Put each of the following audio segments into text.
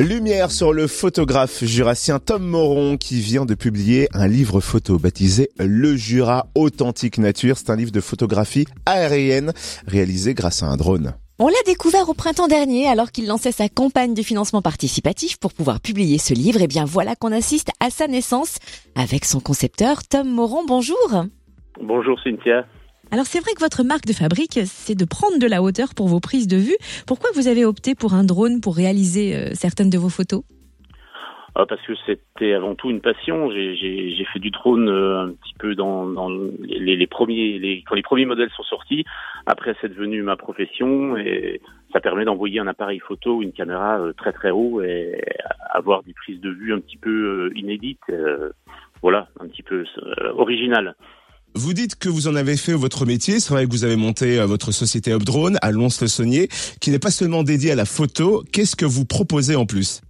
Lumière sur le photographe jurassien Tom Moron qui vient de publier un livre photo baptisé Le Jura Authentique Nature. C'est un livre de photographie aérienne réalisé grâce à un drone. On l'a découvert au printemps dernier alors qu'il lançait sa campagne de financement participatif pour pouvoir publier ce livre. Et bien voilà qu'on assiste à sa naissance avec son concepteur Tom Moron. Bonjour. Bonjour Cynthia. Alors c'est vrai que votre marque de fabrique, c'est de prendre de la hauteur pour vos prises de vue. Pourquoi vous avez opté pour un drone pour réaliser euh, certaines de vos photos? Ah, parce que c'était avant tout une passion. J'ai fait du drone euh, un petit peu dans, dans les, les, premiers, les, quand les premiers modèles sont sortis. Après, c'est devenu ma profession et ça permet d'envoyer un appareil photo une caméra euh, très très haut et avoir des prises de vue un petit peu inédites. Voilà, un petit peu originales. Vous dites que vous en avez fait votre métier. C'est vrai que vous avez monté euh, votre société Updrone à Lons-le-Saunier, qui n'est pas seulement dédiée à la photo. Qu'est-ce que vous proposez en plus?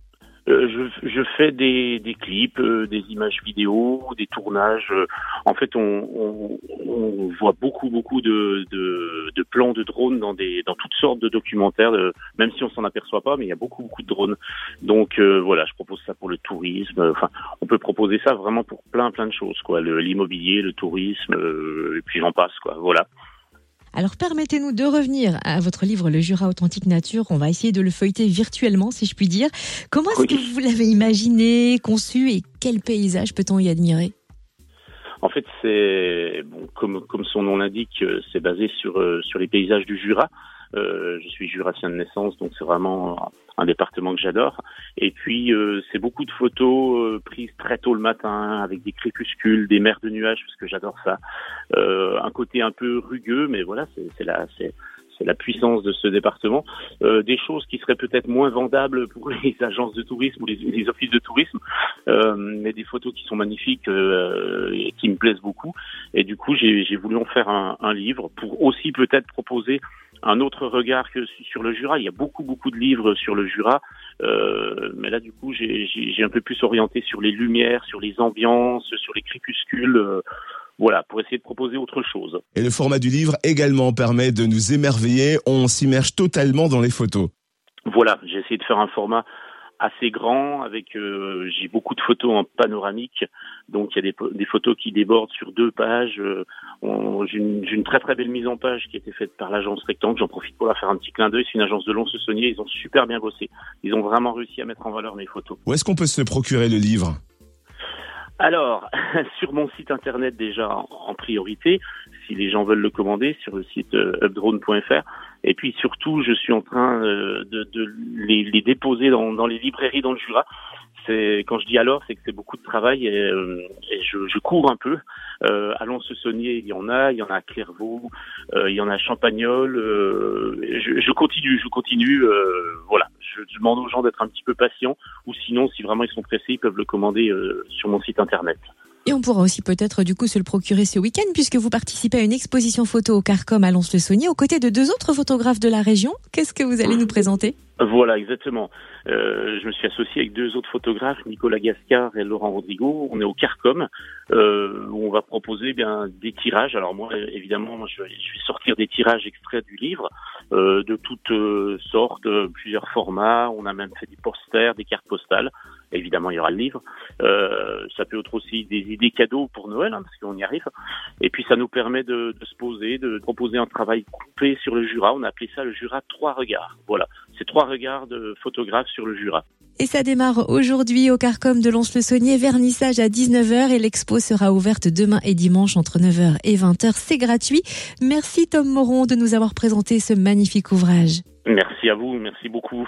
Je, fais des, des clips, euh, des images vidéo, des tournages. Euh, en fait, on, on, on, voit beaucoup, beaucoup de, de, de, plans de drones dans, des, dans toutes sortes de documentaires, même si on s'en aperçoit pas, mais il y a beaucoup, beaucoup de drones. Donc voilà, je propose ça pour le tourisme. Enfin, on peut proposer ça vraiment pour plein, plein de choses, quoi. L'immobilier, le, tourisme, et puis j'en passe, quoi. Voilà. Alors permettez-nous de revenir à votre livre Le Jura Authentique Nature. On va essayer de le feuilleter virtuellement, si je puis dire. Comment est-ce que vous l'avez imaginé, conçu et quel paysage peut-on y admirer? En fait, c'est bon, comme comme son nom l'indique, euh, c'est basé sur euh, sur les paysages du Jura. Euh, je suis jurassien de naissance, donc c'est vraiment un département que j'adore. Et puis euh, c'est beaucoup de photos euh, prises très tôt le matin avec des crépuscules, des mers de nuages parce que j'adore ça. Euh, un côté un peu rugueux, mais voilà, c'est la la puissance de ce département. Euh, des choses qui seraient peut-être moins vendables pour les agences de tourisme ou les, les offices de tourisme, euh, mais des photos qui sont magnifiques euh, et qui me plaisent beaucoup. Et du coup, j'ai voulu en faire un, un livre pour aussi peut-être proposer un autre regard que sur le Jura. Il y a beaucoup, beaucoup de livres sur le Jura, euh, mais là, du coup, j'ai un peu plus orienté sur les lumières, sur les ambiances, sur les crépuscules. Euh, voilà, pour essayer de proposer autre chose. Et le format du livre également permet de nous émerveiller. On s'immerge totalement dans les photos. Voilà, j'ai essayé de faire un format assez grand avec euh, j'ai beaucoup de photos en panoramique. Donc il y a des, des photos qui débordent sur deux pages euh, j'ai une, une, très très belle mise en page qui a été faite par l'agence Rectangle. J'en profite pour la faire un petit clin d'œil. C'est une agence de Lons-le-Saunier. Ils ont super bien bossé. Ils ont vraiment réussi à mettre en valeur mes photos. Où est-ce qu'on peut se procurer le livre? Alors, sur mon site internet déjà en priorité, si les gens veulent le commander, sur le site euh, updrone.fr. Et puis surtout, je suis en train euh, de, de les, les, déposer dans, dans, les librairies dans le Jura. C'est quand je dis alors, c'est que c'est beaucoup de travail et, euh, et je, je, cours un peu. Euh, à Lons-le-Saunier, il y en a, il y en a à Clairvaux, il y en a à Champagnol. Je, je, continue, je continue. voilà, je, demande aux gens d'être un petit peu patients, ou sinon, si vraiment ils sont pressés, ils peuvent le commander sur mon site internet. Et on pourra aussi peut-être du coup se le procurer ce week-end puisque vous participez à une exposition photo au Carcom à Lons-le-Saunier aux côtés de deux autres photographes de la région. Qu'est-ce que vous allez nous présenter? Voilà, exactement. Euh, je me suis associé avec deux autres photographes, Nicolas Gascard et Laurent Rodrigo. On est au Carcom euh, où on va proposer bien des tirages. Alors moi, évidemment, je, vais sortir des tirages extraits du livre euh, de toutes euh, sortes, plusieurs formats. On a même fait des posters, des cartes postales. Évidemment, il y aura le livre. Euh, ça peut être aussi des idées cadeaux pour Noël, hein, parce qu'on y arrive. Et puis, ça nous permet de, de, se poser, de proposer un travail coupé sur le Jura. On a appelé ça le Jura trois regards. Voilà, c'est trois regards de photographes sur le Jura. Et ça démarre aujourd'hui au Carcom de Lons-le-Saunier, vernissage à 19h et l'expo sera ouverte demain et dimanche entre 9h et 20h. C'est gratuit. Merci Tom Moron de nous avoir présenté ce magnifique ouvrage. Merci à vous, merci beaucoup.